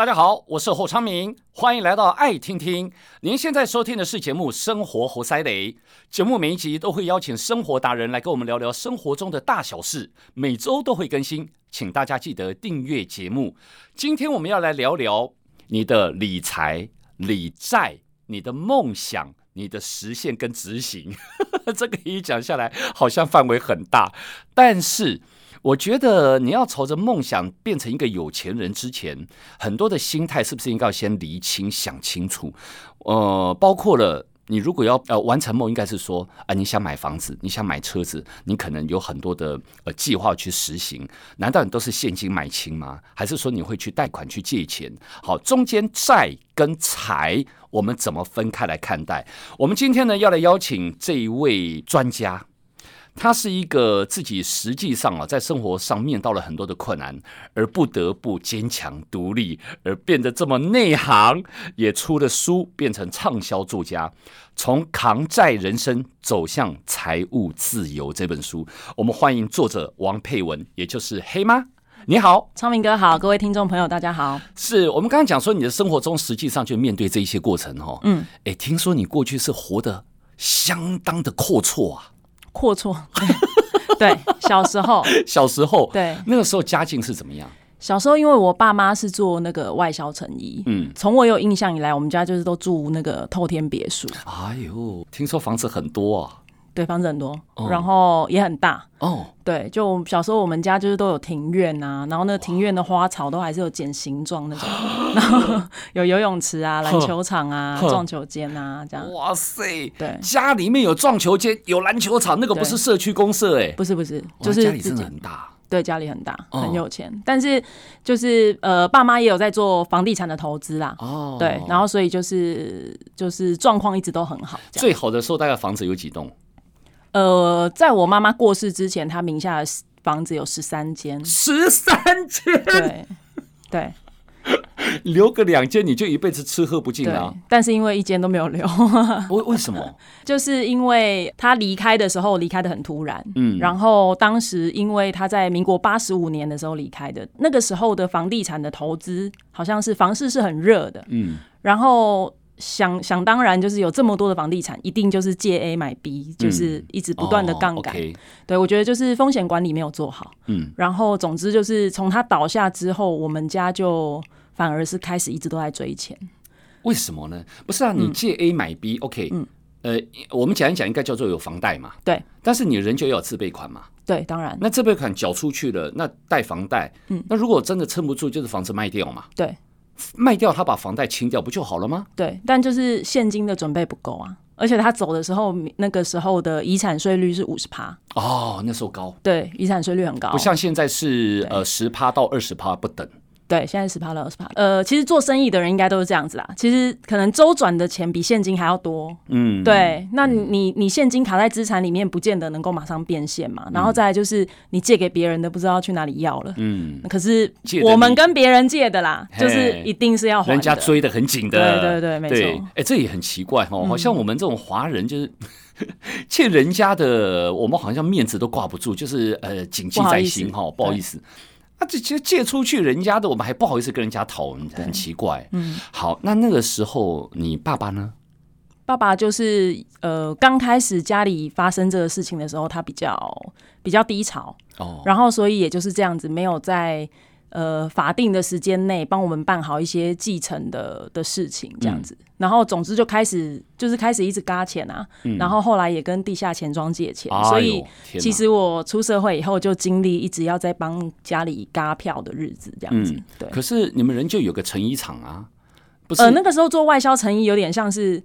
大家好，我是侯昌明，欢迎来到爱听听。您现在收听的是节目《生活活塞雷》，节目每一集都会邀请生活达人来跟我们聊聊生活中的大小事，每周都会更新，请大家记得订阅节目。今天我们要来聊聊你的理财、理债、你的梦想、你的实现跟执行。这个一讲下来，好像范围很大，但是。我觉得你要朝着梦想变成一个有钱人之前，很多的心态是不是应该先厘清、想清楚？呃，包括了你如果要呃完成梦，应该是说啊、你想买房子，你想买车子，你可能有很多的呃计划去实行。难道你都是现金买清吗？还是说你会去贷款去借钱？好，中间债跟财，我们怎么分开来看待？我们今天呢，要来邀请这一位专家。他是一个自己实际上啊，在生活上面到了很多的困难，而不得不坚强独立，而变得这么内行，也出了书，变成畅销作家。从扛债人生走向财务自由这本书，我们欢迎作者王佩文，也就是黑妈。你好，昌明哥好，各位听众朋友大家好。是我们刚刚讲说，你的生活中实际上就面对这一些过程哦。嗯，哎，听说你过去是活得相当的阔绰啊。阔绰，对，小时候，小时候，对，那个时候家境是怎么样？小时候，因为我爸妈是做那个外销成衣，嗯，从我有印象以来，我们家就是都住那个透天别墅。哎呦，听说房子很多啊。对，房子很多，然后也很大哦。对，就小时候我们家就是都有庭院啊，然后那庭院的花草都还是有剪形状那种，然后有游泳池啊、篮球场啊、撞球间啊这样。哇塞！对，家里面有撞球间、有篮球场，那个不是社区公社哎，不是不是，就是家里真的很大。对，家里很大，很有钱，但是就是呃，爸妈也有在做房地产的投资啦。哦，对，然后所以就是就是状况一直都很好。最好的时候大概房子有几栋？呃，在我妈妈过世之前，她名下的房子有十三间，十三间，对对，留个两间你就一辈子吃喝不尽了。但是因为一间都没有留，为为什么？就是因为她离开的时候离开的很突然，嗯，然后当时因为她在民国八十五年的时候离开的，那个时候的房地产的投资好像是房市是很热的，嗯，然后。想想当然，就是有这么多的房地产，一定就是借 A 买 B，就是一直不断的杠杆。嗯哦 okay、对，我觉得就是风险管理没有做好。嗯，然后总之就是从它倒下之后，我们家就反而是开始一直都在追钱。为什么呢？不是啊，你借 A 买 B，OK，嗯，呃，我们讲一讲，应该叫做有房贷嘛。对，但是你人就要有自备款嘛。对，当然。那自备款缴出去了，那贷房贷，嗯，那如果真的撑不住，就是房子卖掉嘛。对。卖掉他把房贷清掉不就好了吗？对，但就是现金的准备不够啊，而且他走的时候，那个时候的遗产税率是五十趴。哦，那时候高，对，遗产税率很高，不像现在是呃十趴到二十趴不等。对，现在十趴到二十趴。呃，其实做生意的人应该都是这样子啦。其实可能周转的钱比现金还要多。嗯，对。那你你现金卡在资产里面，不见得能够马上变现嘛。然后再来就是你借给别人的，不知道去哪里要了。嗯。可是我们跟别人借的啦，就是一定是要还。人家追得很紧的。对对对，没错。哎，这也很奇怪哦，好像我们这种华人就是 欠人家的，我们好像面子都挂不住，就是呃谨记在心哈，不好意思。那这其实借出去人家的，我们还不好意思跟人家讨，很奇怪。嗯，好，那那个时候你爸爸呢？爸爸就是呃，刚开始家里发生这个事情的时候，他比较比较低潮哦，然后所以也就是这样子，没有在。呃，法定的时间内帮我们办好一些继承的的事情，这样子，嗯、然后总之就开始就是开始一直嘎钱啊，嗯、然后后来也跟地下钱庄借钱，哎、所以其实我出社会以后就经历一直要在帮家里嘎票的日子，这样子。嗯、对，可是你们人就有个成衣厂啊，不是？呃，那个时候做外销成衣有点像是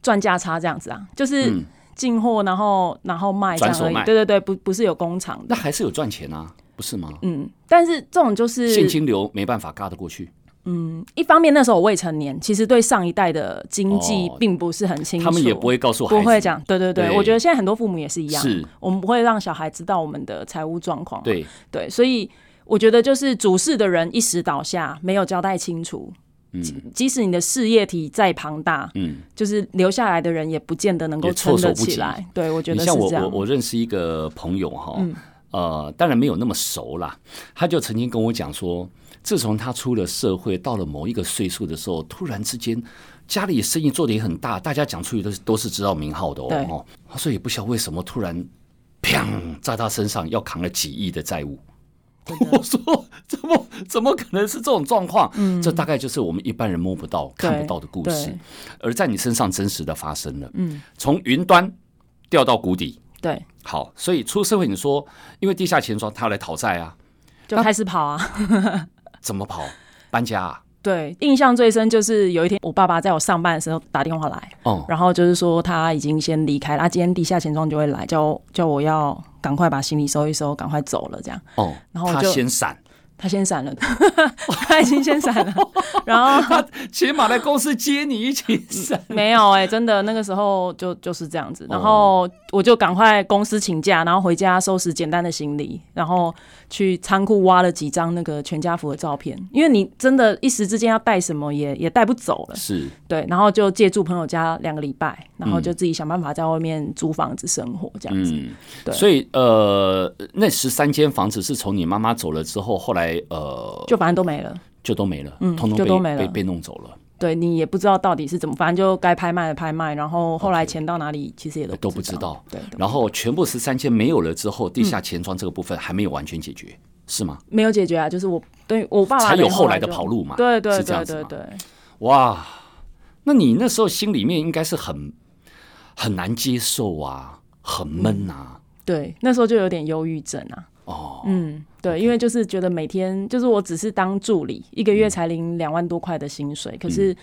赚价差这样子啊，就是进货然后然后卖这样而已。对对对，不不是有工厂的，那还是有赚钱啊。不是吗？嗯，但是这种就是现金流没办法尬得过去。嗯，一方面那时候我未成年，其实对上一代的经济并不是很清楚，他们也不会告诉孩子，不会讲。对对对，我觉得现在很多父母也是一样，是我们不会让小孩知道我们的财务状况。对对，所以我觉得就是主事的人一时倒下，没有交代清楚，嗯，即使你的事业体再庞大，嗯，就是留下来的人也不见得能够撑得起来。对，我觉得是这样。你像我，我我认识一个朋友哈。呃，当然没有那么熟啦。他就曾经跟我讲说，自从他出了社会，到了某一个岁数的时候，突然之间家里生意做的也很大，大家讲出去都是都是知道名号的哦。哦，所以也不晓得为什么突然，砰，在他身上要扛了几亿的债务。我说怎么怎么可能是这种状况？嗯，这大概就是我们一般人摸不到、看不到的故事，而在你身上真实的发生了。嗯，从云端掉到谷底。对，好，所以出社会，你说因为地下钱庄他要来讨债啊，就开始跑啊？怎么跑？搬家啊？对，印象最深就是有一天我爸爸在我上班的时候打电话来，哦，然后就是说他已经先离开了，他今天地下钱庄就会来，叫叫我要赶快把行李收一收，赶快走了这样。哦，然后他先闪。他先闪了，他已经先闪了，然后他起码来公司接你一起闪。没有哎、欸，真的那个时候就就是这样子，然后我就赶快公司请假，然后回家收拾简单的行李，然后去仓库挖了几张那个全家福的照片，因为你真的一时之间要带什么也也带不走了，是。对，然后就借住朋友家两个礼拜，然后就自己想办法在外面租房子生活这样子。嗯、对，所以呃，那十三间房子是从你妈妈走了之后，后来。呃，就反正都没了，就都没了，嗯，通通都没了，被被弄走了。对，你也不知道到底是怎么，反正就该拍卖的拍卖，然后后来钱到哪里，其实也都都不知道。对，然后全部十三间没有了之后，地下钱庄这个部分还没有完全解决，是吗？没有解决啊，就是我对我爸爸才有后来的跑路嘛。对对对对对。哇，那你那时候心里面应该是很很难接受啊，很闷啊。对，那时候就有点忧郁症啊。哦，嗯，对，因为就是觉得每天就是我只是当助理，一个月才领两万多块的薪水，可是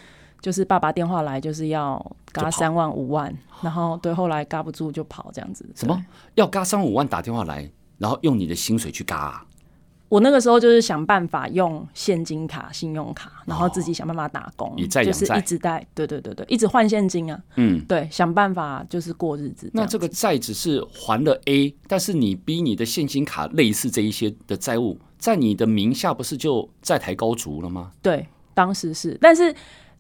就是爸爸电话来就是要嘎三万五万，然后对，后来嘎不住就跑这样子。什么？要嘎三五万打电话来，然后用你的薪水去嘎啊？我那个时候就是想办法用现金卡、信用卡，然后自己想办法打工，以债养，就是一直贷，对对对对，一直换现金啊。嗯，对，想办法就是过日子。那这个债只是还了 A，但是你逼你的现金卡类似这一些的债务，在你的名下不是就债台高筑了吗？对，当时是，但是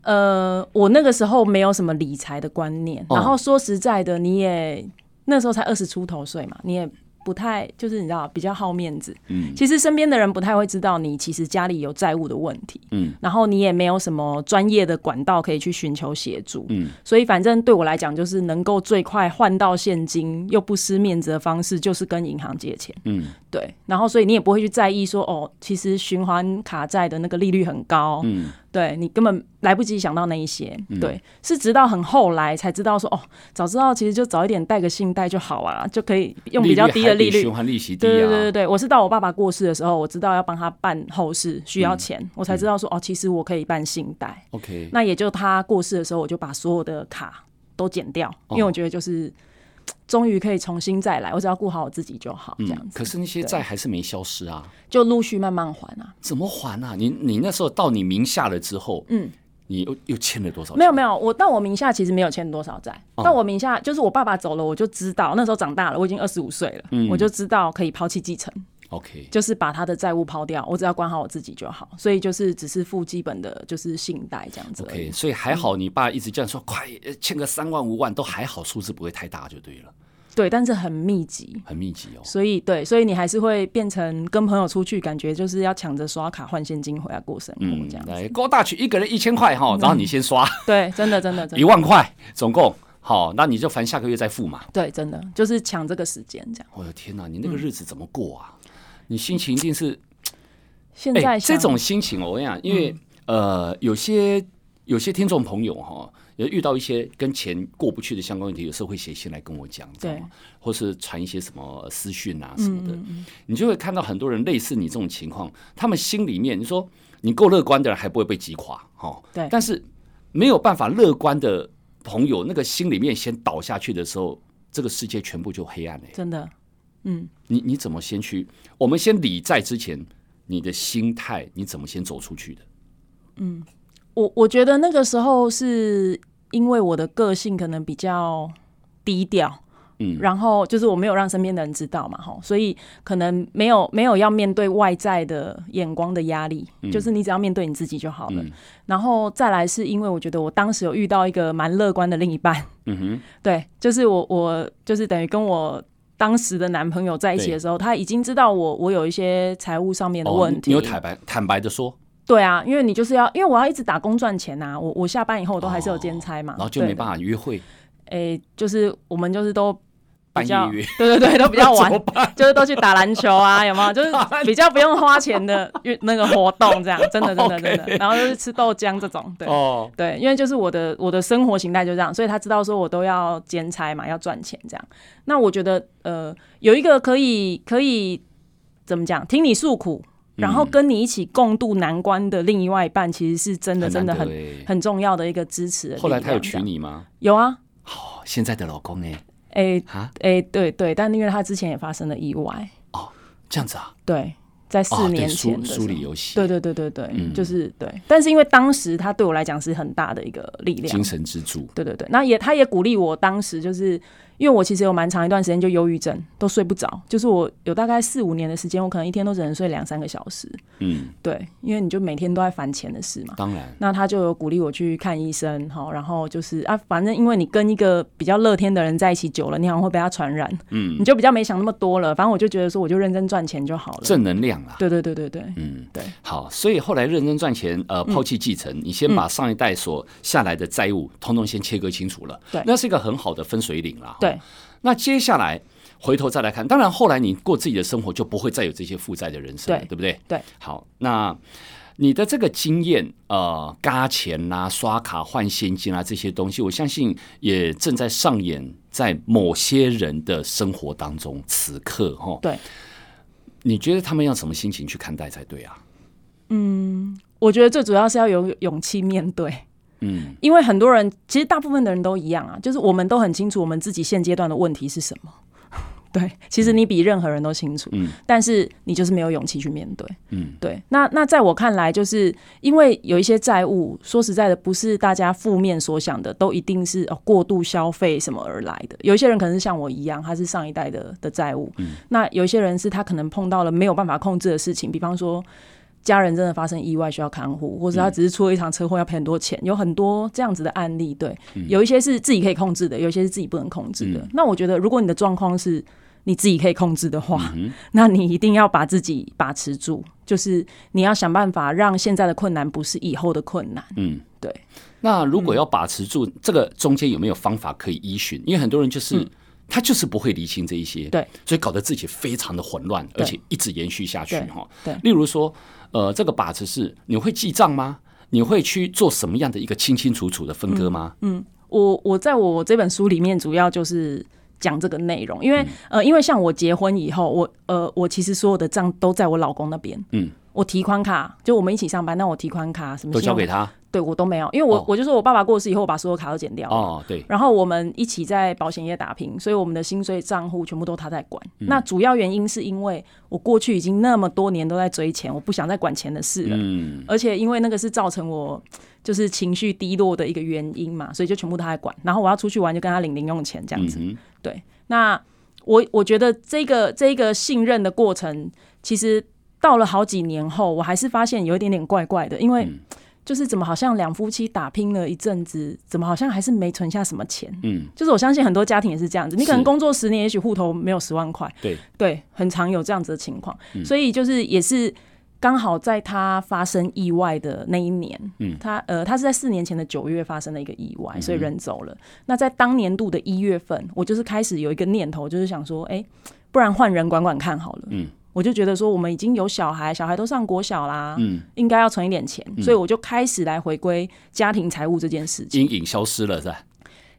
呃，我那个时候没有什么理财的观念，然后说实在的，你也那时候才二十出头岁嘛，你也。不太就是你知道比较好面子，嗯，其实身边的人不太会知道你其实家里有债务的问题，嗯，然后你也没有什么专业的管道可以去寻求协助，嗯，所以反正对我来讲，就是能够最快换到现金又不失面子的方式，就是跟银行借钱，嗯，对，然后所以你也不会去在意说哦，其实循环卡债的那个利率很高，嗯。对，你根本来不及想到那一些，嗯、对，是直到很后来才知道说，哦，早知道其实就早一点贷个信贷就好啊，就可以用比较低的利率，循环利息低啊。对对对对，我是到我爸爸过世的时候，我知道要帮他办后事需要钱，嗯、我才知道说，哦，其实我可以办信贷。OK，那也就他过世的时候，我就把所有的卡都剪掉，因为我觉得就是。终于可以重新再来，我只要顾好我自己就好，这样子。嗯、可是那些债还是没消失啊，就陆续慢慢还啊。怎么还啊？你你那时候到你名下了之后，嗯，你又又欠了多少？没有没有，我到我名下其实没有欠多少债。嗯、到我名下就是我爸爸走了，我就知道那时候长大了，我已经二十五岁了，嗯、我就知道可以抛弃继承。OK，就是把他的债务抛掉，我只要管好我自己就好，所以就是只是付基本的，就是信贷这样子。OK，所以还好，你爸一直这样说，嗯、快欠个三万五万都还好，数字不会太大就对了。对，但是很密集，很密集哦。所以对，所以你还是会变成跟朋友出去，感觉就是要抢着刷卡换现金回来过生活这样子。来，高大曲一个人一千块哈，然后你先刷。对，真的真的真的。一万块总共好，那你就烦下个月再付嘛。对，真的就是抢这个时间这样。我的天哪，你那个日子怎么过啊？你心情一定是现在这种心情哦。我跟你讲，因为呃，有些有些听众朋友哈。也遇到一些跟钱过不去的相关问题，有时候会写信来跟我讲，知道吗？或是传一些什么私讯啊什么的，你就会看到很多人类似你这种情况，他们心里面你说你够乐观的人还不会被击垮，哈，对。但是没有办法乐观的朋友，那个心里面先倒下去的时候，这个世界全部就黑暗了。真的，嗯。你你怎么先去？我们先理债之前，你的心态你怎么先走出去的？嗯。我我觉得那个时候是因为我的个性可能比较低调，嗯，然后就是我没有让身边的人知道嘛，哈，所以可能没有没有要面对外在的眼光的压力，嗯，就是你只要面对你自己就好了。嗯，然后再来是因为我觉得我当时有遇到一个蛮乐观的另一半，嗯哼，对，就是我我就是等于跟我当时的男朋友在一起的时候，他已经知道我我有一些财务上面的问题。哦、你有坦白坦白的说？对啊，因为你就是要，因为我要一直打工赚钱呐、啊。我我下班以后我都还是有兼差嘛，哦、然后就没办法约会。哎，就是我们就是都比较 对对对，都比较晚，就是都去打篮球啊，有没有？就是比较不用花钱的运那个活动，这样真的真的 真的。然后就是吃豆浆这种，对、哦、对，因为就是我的我的生活形态就这样，所以他知道说我都要兼差嘛，要赚钱这样。那我觉得呃，有一个可以可以怎么讲，听你诉苦。然后跟你一起共度难关的另外一半，其实是真的真的很很重要的一个支持。后来他有娶你吗？有啊。好，现在的老公哎哎哎，对对，但因为他之前也发生了意外。哦，这样子啊？对，在四年前的书里有写。对对对对对，就是对。但是因为当时他对我来讲是很大的一个力量，精神支柱。对对对，那也他也鼓励我，当时就是。因为我其实有蛮长一段时间就忧郁症，都睡不着。就是我有大概四五年的时间，我可能一天都只能睡两三个小时。嗯，对，因为你就每天都在烦钱的事嘛。当然。那他就有鼓励我去看医生，好，然后就是啊，反正因为你跟一个比较乐天的人在一起久了，你好像会被他传染。嗯。你就比较没想那么多了，反正我就觉得说，我就认真赚钱就好了。正能量啊。对对对对对。嗯，对。好，所以后来认真赚钱，呃，抛弃继承，你先把上一代所下来的债务，通通先切割清楚了。对。那是一个很好的分水岭了。对。那接下来回头再来看，当然后来你过自己的生活，就不会再有这些负债的人生了，对，对不对？对。好，那你的这个经验，呃，嘎钱啊、刷卡换现金啊这些东西，我相信也正在上演在某些人的生活当中。此刻，哈，对，你觉得他们要什么心情去看待才对啊？嗯，我觉得最主要是要有勇气面对。嗯，因为很多人其实大部分的人都一样啊，就是我们都很清楚我们自己现阶段的问题是什么。对，其实你比任何人都清楚，嗯，但是你就是没有勇气去面对，嗯，对。那那在我看来，就是因为有一些债务，说实在的，不是大家负面所想的，都一定是哦过度消费什么而来的。有一些人可能是像我一样，他是上一代的的债务，嗯，那有一些人是他可能碰到了没有办法控制的事情，比方说。家人真的发生意外需要看护，或者他只是出了一场车祸要赔很多钱，嗯，有很多这样子的案例。对，嗯，有一些是自己可以控制的，有一些是自己不能控制的。嗯，那我觉得，如果你的状况是你自己可以控制的话，嗯，那你一定要把自己把持住，就是你要想办法让现在的困难不是以后的困难。嗯，对。那如果要把持住，嗯，这个中间有没有方法可以依循？因为很多人就是。嗯他就是不会理清这一些，对，所以搞得自己非常的混乱，而且一直延续下去哈。对，例如说，呃，这个把持是你会记账吗？你会去做什么样的一个清清楚楚的分割吗？嗯，嗯我我在我这本书里面主要就是讲这个内容，因为、嗯、呃，因为像我结婚以后，我呃，我其实所有的账都在我老公那边，嗯。我提款卡就我们一起上班，那我提款卡什么都交给他，对我都没有，因为我、哦、我就说我爸爸过世以后，我把所有卡都剪掉了。哦，对。然后我们一起在保险业打拼，所以我们的薪水账户全部都他在管、嗯。那主要原因是因为我过去已经那么多年都在追钱，我不想再管钱的事了。嗯。而且因为那个是造成我就是情绪低落的一个原因嘛，所以就全部他在管。然后我要出去玩就跟他领零用钱这样子。嗯、对。那我我觉得这个这个信任的过程其实。到了好几年后，我还是发现有一点点怪怪的，因为就是怎么好像两夫妻打拼了一阵子，怎么好像还是没存下什么钱？嗯，就是我相信很多家庭也是这样子，你可能工作十年，也许户头没有十万块，对对，很常有这样子的情况，嗯，所以就是也是刚好在他发生意外的那一年，嗯，他呃他是在四年前的九月发生了一个意外，所以人走了。嗯，那在当年度的一月份，我就是开始有一个念头，就是想说，哎，欸，不然换人管管看好了，嗯。我就觉得说，我们已经有小孩，小孩都上国小啦，嗯，应该要存一点钱，嗯，所以我就开始来回归家庭财务这件事情。阴影消失了是吧？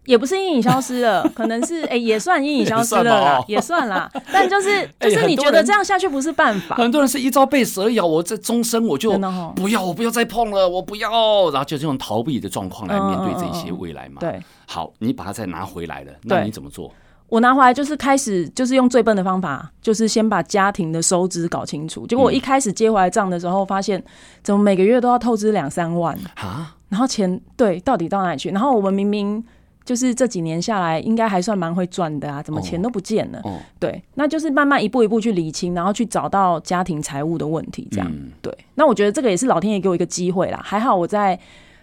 也不是阴影消失了，可能是哎、欸，也算阴影消失了啦，也算啦。但就是就是你觉得这样下去不是办法。欸、很，很多人是一朝被蛇咬，我这终身我就不要，我不要再碰了，我不要，然后就这种逃避的状况来面对这些未来嘛。嗯嗯嗯对，好，你把它再拿回来了，那你怎么做？我拿回来就是开始，就是用最笨的方法，就是先把家庭的收支搞清楚。结果我一开始接回来账的时候，发现怎么每个月都要透支两三万啊？然后钱对到底到哪里去？然后我们明明就是这几年下来应该还算蛮会赚的啊，怎么钱都不见了？哦，对，那就是慢慢一步一步去理清，然后去找到家庭财务的问题，这样对。那我觉得这个也是老天爷给我一个机会啦。还好我在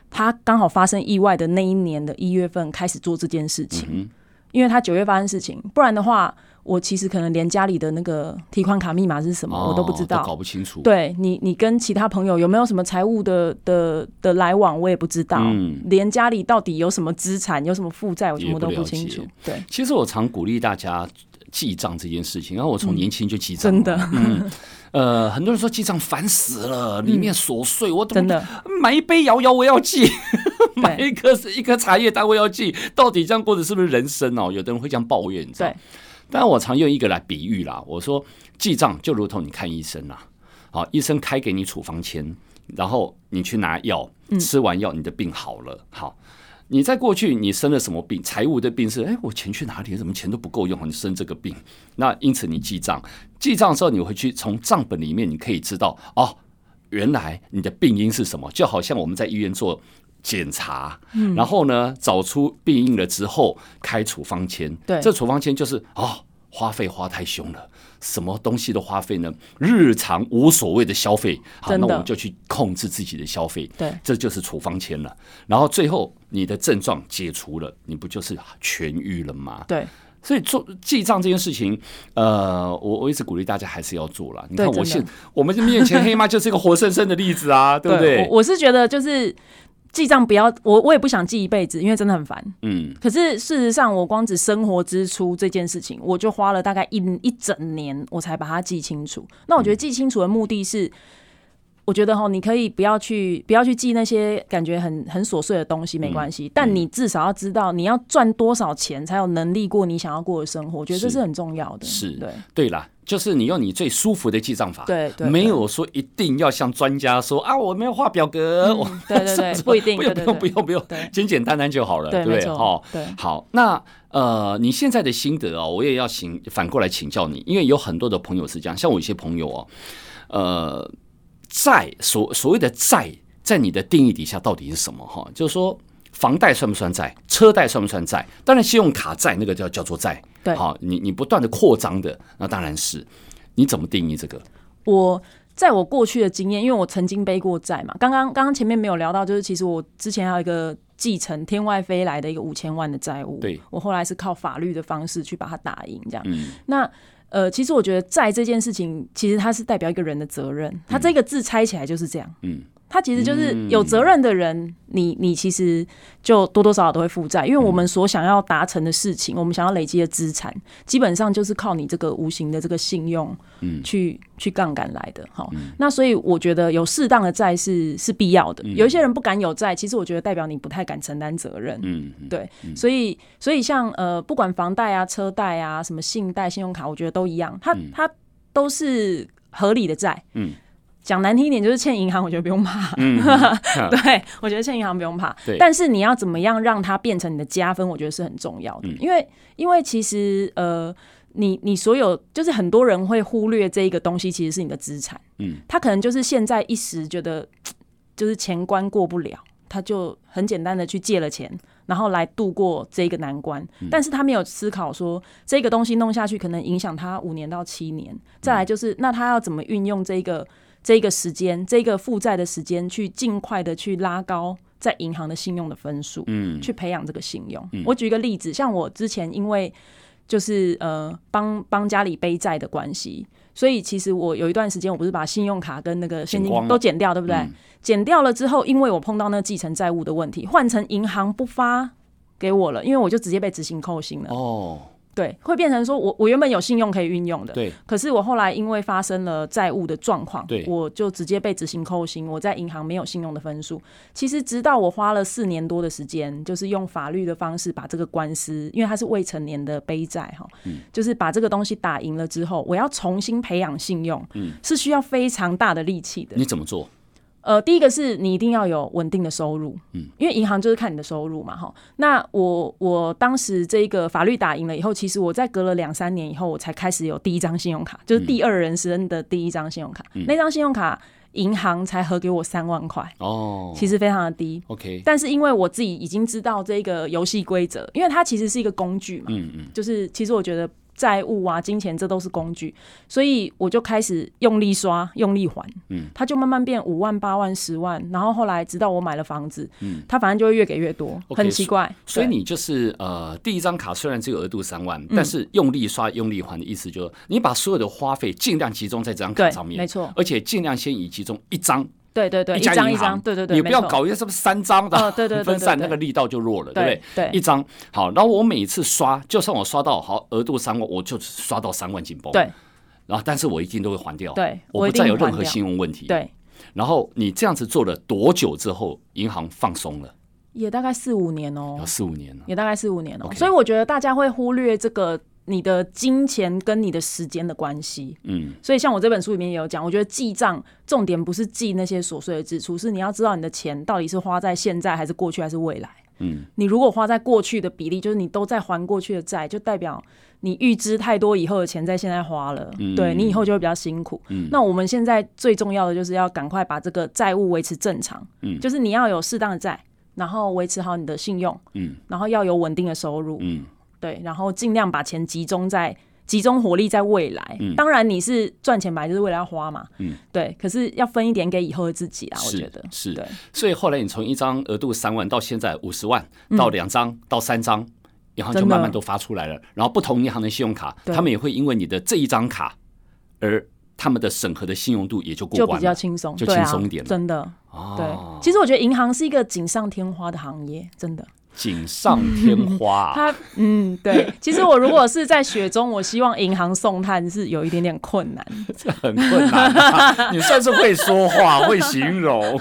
他刚好发生意外的那一年的一月份开始做这件事情。因为他九月发生事情，不然的话，我其实可能连家里的那个提款卡密码是什么，哦、我都不知道，搞不清楚。对你，你跟其他朋友有没有什么财务的的的来往，我也不知道。嗯，连家里到底有什么资产，有什么负债，我全部都不清楚。对，其实我常鼓励大家记账这件事情，然后我从年轻就记账、嗯，真的。嗯呃，很多人说记账烦死了，里面琐碎，我真的买一杯摇摇我要记，买一颗一颗茶叶蛋我要记，到底这样过的是不是人生哦？有的人会这样抱怨，你知道？但我常用一个来比喻啦，我说记账就如同你看医生啦，好，医生开给你处方签，然后你去拿药，吃完药你的病好了，好。你在过去，你生了什么病？财务的病是，哎，我钱去哪里？怎么钱都不够用？你生这个病，那因此你记账，记账的时候你会去从账本里面，你可以知道哦，原来你的病因是什么？就好像我们在医院做检查，嗯，然后呢，找出病因了之后开处方签，对，这处方签就是哦，花费花太凶了。什么东西都花费呢？日常无所谓的消费，好，那我们就去控制自己的消费。对，这就是处方签了。然后最后你的症状解除了，你不就是痊愈了吗？对。所以做记账这件事情，呃，我我一直鼓励大家还是要做了。你看，我现我们面前黑妈就是一个活生生的例子啊，对不对？对我，我是觉得就是。记账不要，我我也不想记一辈子，因为真的很烦。嗯，可是事实上，我光只生活支出这件事情，我就花了大概一一整年，我才把它记清楚。那我觉得记清楚的目的是。我觉得哈，你可以不要去不要去记那些感觉很很琐碎的东西，没关系。嗯、但你至少要知道你要赚多少钱才有能力过你想要过的生活。我觉得这是很重要的。是，对对啦，就是你用你最舒服的记账法。对对，没有说一定要像专家说啊，我没有画表格。嗯、对对对，不一定，不用不用不用不用，简简单单就好了，对不对？好，那呃，你现在的心得哦，我也要请反过来请教你，因为有很多的朋友是这样，像我一些朋友哦，呃。债所所谓的债，在你的定义底下到底是什么？哈，就是说，房贷算不算债？车贷算不算债？当然，信用卡债那个叫叫做债。对，好，你你不断的扩张的，那当然是。你怎么定义这个？我在我过去的经验，因为我曾经背过债嘛。刚刚刚刚前面没有聊到，就是其实我之前还有一个继承天外飞来的一个五千万的债务。对，我后来是靠法律的方式去把它打赢，这样。嗯，那。呃，其实我觉得债这件事情，其实它是代表一个人的责任。它这个字拆起来就是这样。嗯。它其实就是有责任的人，你你其实就多多少少都会负债，因为我们所想要达成的事情，我们想要累积的资产，基本上就是靠你这个无形的这个信用，嗯，去去杠杆来的。好，那所以我觉得有适当的债是是必要的。有一些人不敢有债，其实我觉得代表你不太敢承担责任。嗯，对，所以所以像呃，不管房贷啊、车贷啊、什么信贷、信用卡，我觉得都一样，它它都是合理的债。嗯。讲难听一点，就是欠银行，我觉得不用怕。嗯、对，我觉得欠银行不用怕。但是你要怎么样让它变成你的加分，我觉得是很重要的。嗯、因为，因为其实呃，你你所有就是很多人会忽略这一个东西，其实是你的资产。嗯，他可能就是现在一时觉得 就是钱关过不了，他就很简单的去借了钱，然后来度过这个难关。嗯、但是他没有思考说这个东西弄下去可能影响他五年到七年。再来就是，那他要怎么运用这个？这个时间，这个负债的时间，去尽快的去拉高在银行的信用的分数，嗯，去培养这个信用。嗯、我举一个例子，像我之前因为就是呃帮帮家里背债的关系，所以其实我有一段时间我不是把信用卡跟那个现金都减掉，对不对？嗯、减掉了之后，因为我碰到那个继承债务的问题，换成银行不发给我了，因为我就直接被执行扣薪了。哦。对，会变成说我我原本有信用可以运用的，对，可是我后来因为发生了债务的状况，对，我就直接被执行扣薪，我在银行没有信用的分数。其实直到我花了四年多的时间，就是用法律的方式把这个官司，因为他是未成年的背债哈，嗯，就是把这个东西打赢了之后，我要重新培养信用，嗯，是需要非常大的力气的。你怎么做？呃，第一个是你一定要有稳定的收入，嗯，因为银行就是看你的收入嘛，哈。那我我当时这个法律打赢了以后，其实我在隔了两三年以后，我才开始有第一张信用卡，就是第二人生的第一张信用卡。嗯、那张信用卡银行才核给我三万块，哦，其实非常的低。OK，但是因为我自己已经知道这个游戏规则，因为它其实是一个工具嘛，嗯嗯，就是其实我觉得债务啊、金钱，这都是工具，所以我就开始用力刷、用力还，嗯，它就慢慢变五万、八万、十万，然后后来直到我买了房子，嗯，它反正就会越给越多，okay, 很奇怪。所以你就是呃，第一张卡虽然只有额度三万，嗯，但是用力刷、用力还的意思就是你把所有的花费尽量集中在这张卡上面，没错，而且尽量先以其中一张。对对对，一张一张，对对对，你不要搞一个什么三张的，对对 分散那个力道就弱了，对不对？对，一张好，然后我每次刷，就算我刷到好额度三万，我就刷到三万紧绷，对，然后但是我一定都会还掉，对，我不再有任何信用问题，对。然后你这样子做了多久之后，银行放松了？也大概四五年哦，四五年了，也大概四五年哦，所以我觉得大家会忽略这个。你的金钱跟你的时间的关系，嗯，所以像我这本书里面也有讲，我觉得记账重点不是记那些琐碎的支出，是你要知道你的钱到底是花在现在还是过去还是未来，嗯，你如果花在过去的比例，就是你都在还过去的债，就代表你预支太多以后的钱在现在花了，嗯，对你以后就会比较辛苦，嗯，那我们现在最重要的就是要赶快把这个债务维持正常，嗯，就是你要有适当的债，然后维持好你的信用，嗯，然后要有稳定的收入，嗯。对，然后尽量把钱集中在集中火力在未来。嗯，当然你是赚钱买就是为了要花嘛。嗯，对。可是要分一点给以后的自己啊，我觉得是。对，所以后来你从一张额度三万到现在五十万，到两张、嗯、到三张，银行就慢慢都发出来了。然后不同银行的信用卡，他们也会因为你的这一张卡，而他们的审核的信用度也就过关了，就比较轻松，就轻松一点了。真的。对，其实我觉得银行是一个锦上添花的行业，真的。锦上添花，啊，它嗯，对。其实我如果是在雪中，我希望银行送炭是有一点点困难，这很困难，啊。你算是会说话，会形容。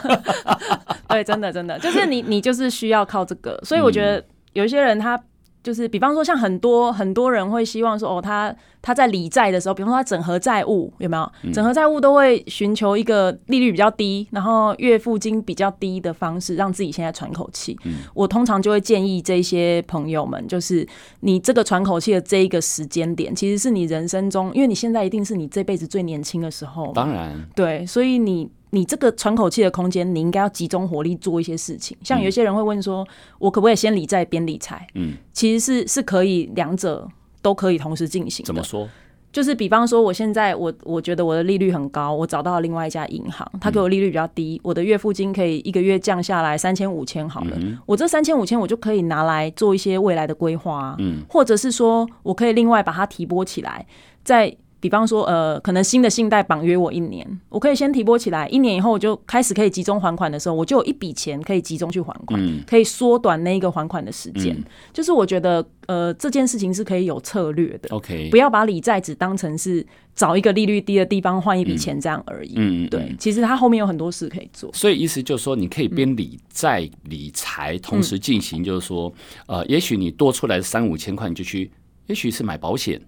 对，真的真的，就是你你就是需要靠这个，所以我觉得有一些人他。就是比方说，像很多很多人会希望说，哦，他他在理债的时候，比方说他整合债务，有没有？整合债务都会寻求一个利率比较低，然后月付金比较低的方式，让自己现在喘口气。我通常就会建议这些朋友们，就是你这个喘口气的这一个时间点，其实是你人生中，因为你现在一定是你这辈子最年轻的时候。当然，对，所以你。你这个喘口气的空间，你应该要集中火力做一些事情。像有些人会问说，我可不可以先理债边理财？嗯，其实是是可以两者都可以同时进行。怎么说？就是比方说，我现在我我觉得我的利率很高，我找到了另外一家银行，他给我利率比较低，我的月付金可以一个月降下来三千五千好了。我这三千五千我就可以拿来做一些未来的规划，嗯，或者是说我可以另外把它提拨起来，在。比方说，呃，可能新的信贷绑约我一年，我可以先提拨起来，一年以后我就开始可以集中还款的时候，我就有一笔钱可以集中去还款，嗯、可以缩短那一个还款的时间。嗯、就是我觉得，呃，这件事情是可以有策略的。OK，不要把理债只当成是找一个利率低的地方换一笔钱这样而已。嗯，对，其实它后面有很多事可以做。所以意思就是说，你可以边理债理财同时进行，就是说，嗯、呃，也许你多出来的三五千块，你就去，也许是买保险。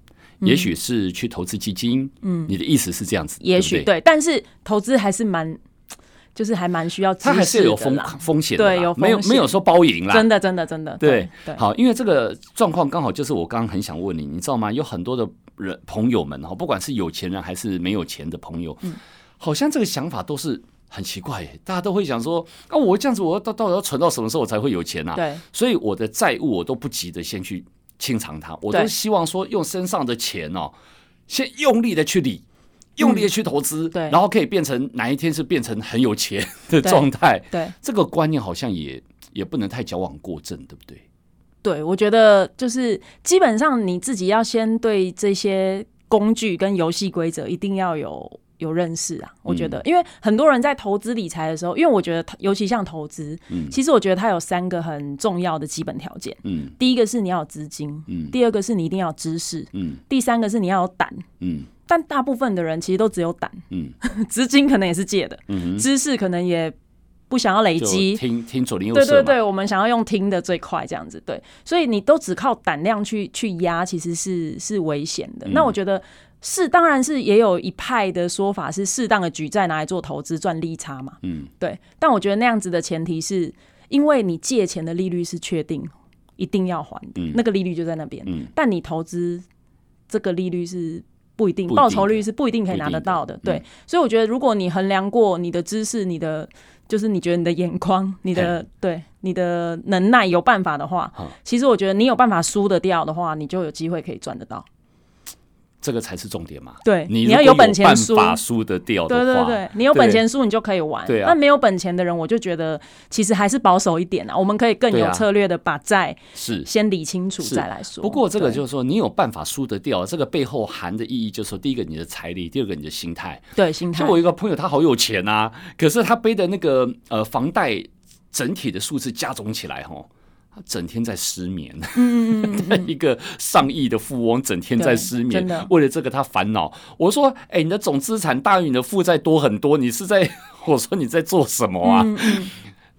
也许是去投资基金，嗯，你的意思是这样子？也许对，但是投资还是蛮，就是还蛮需要，它还是有风风险的，对，有没有没有说包赢啦，真的真的真的，对对。好，因为这个状况刚好就是我刚刚很想问你，你知道吗？有很多的人朋友们哈，不管是有钱人还是没有钱的朋友，嗯，好像这个想法都是很奇怪耶，大家都会想说啊，我这样子，我到到底要存到什么时候我才会有钱啊？对，所以我的债务我都不急着先去。清偿它，我都希望说用身上的钱哦，先用力的去理，用力的去投资，对，然后可以变成哪一天是变成很有钱的状态。对，这个观念好像也也不能太矫枉过正，对不对？对，我觉得就是基本上你自己要先对这些工具跟游戏规则一定要有。有认识啊，我觉得，因为很多人在投资理财的时候，因为我觉得，尤其像投资，嗯，其实我觉得它有三个很重要的基本条件，嗯，第一个是你要有资金，嗯，第二个是你一定要有知识，嗯，第三个是你要有胆，嗯，但大部分的人其实都只有胆，嗯，资金可能也是借的，嗯，知识可能也不想要累积，听听左邻右舍，对对对，我们想要用听的最快这样子，对，所以你都只靠胆量去去压，其实是是危险的。那我觉得。是，当然是也有一派的说法是适当的举债拿来做投资赚利差嘛。嗯，对。但我觉得那样子的前提是，因为你借钱的利率是确定一定要还的，嗯、那个利率就在那边。嗯。但你投资这个利率是不一定，报酬率是不一定可以拿得到的。的对。嗯、所以我觉得，如果你衡量过你的知识、你的就是你觉得你的眼光、你的对你的能耐有办法的话，其实我觉得你有办法输得掉的话，你就有机会可以赚得到。这个才是重点嘛。对，你要有本钱输，输得掉的话，对对对，你有本钱输，你就可以玩。对啊，那没有本钱的人，我就觉得其实还是保守一点啊。我们可以更有策略的把债是先理清楚再来说。不过这个就是说，你有办法输得掉，这个背后含的意义就是说，第一个你的财力，第二个你的心态。对，心态。就我一个朋友，他好有钱啊，可是他背的那个呃房贷整体的数字加总起来，吼。他整天在失眠，嗯嗯嗯，一个上亿的富翁整天在失眠，为了这个他烦恼。我说：“哎、欸，你的总资产大于你的负债多很多，你是在……我说你在做什么啊？”嗯嗯，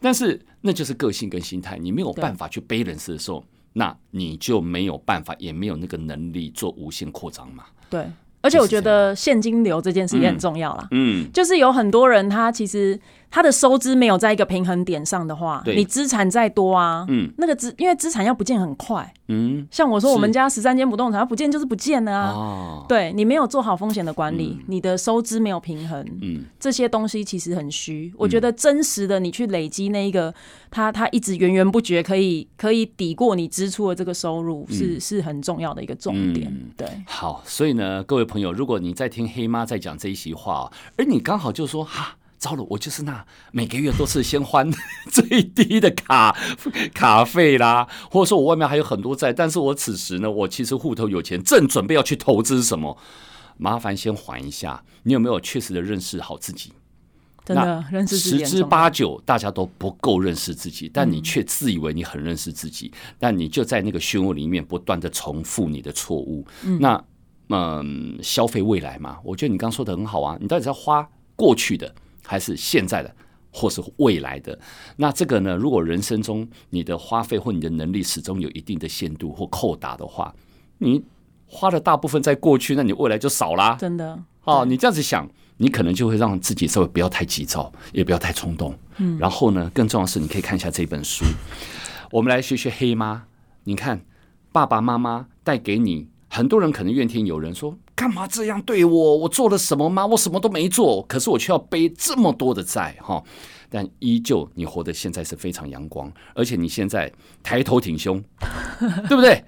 但是那就是个性跟心态，你没有办法去 balance 的时候，那你就没有办法，也没有那个能力做无限扩张嘛。对。而且我觉得现金流这件事也很重要啦。嗯，就是有很多人他其实他的收支没有在一个平衡点上的话，你资产再多啊，嗯，那个资因为资产要不见很快，嗯，像我说我们家十三间不动产要不见就是不见了啊，对，你没有做好风险的管理，你的收支没有平衡，嗯，这些东西其实很虚。我觉得真实的你去累积那一个，他他一直源源不绝可以可以抵过你支出的这个收入，是是很重要的一个重点。对，好，所以呢，各位朋友。朋友，如果你在听黑妈在讲这一席话，而你刚好就说哈，糟了，我就是那每个月都是先还 最低的卡卡费啦，或者说我外面还有很多债，但是我此时呢，我其实户头有钱，正准备要去投资什么，麻烦先还一下。你有没有确实的认识好自己？真的认识，十之八九大家都不够认识自己，但你却自以为你很认识自己，嗯、但你就在那个漩涡里面不断的重复你的错误，嗯、那。嗯，消费未来嘛，我觉得你刚刚说的很好啊。你到底是要花过去的，还是现在的，或是未来的？那这个呢？如果人生中你的花费或你的能力始终有一定的限度或扣打的话，你花的大部分在过去，那你未来就少啦。真的。哦，你这样子想，你可能就会让自己稍微不要太急躁，也不要太冲动。嗯。然后呢，更重要的是，你可以看一下这本书。我们来学学黑妈。你看，爸爸妈妈带给你。很多人可能怨天尤人，说干嘛这样对我？我做了什么吗？我什么都没做，可是我却要背这么多的债哈。但依旧，你活得现在是非常阳光，而且你现在抬头挺胸，对不对？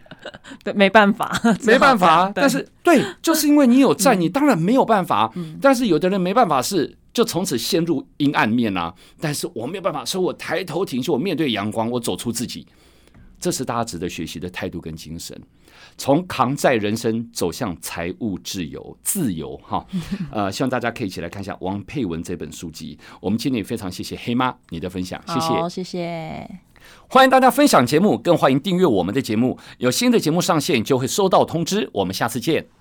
对，没办法，没办法。但是对，就是因为你有债，你当然没有办法。但是有的人没办法是就从此陷入阴暗面啊。但是我没有办法，所以我抬头挺胸，我面对阳光，我走出自己。这是大家值得学习的态度跟精神。从扛债人生走向财务自由，自由哈，呃，希望大家可以一起来看一下王佩文这本书籍。我们今天也非常谢谢黑妈你的分享，谢谢，谢谢。欢迎大家分享节目，更欢迎订阅我们的节目。有新的节目上线就会收到通知。我们下次见。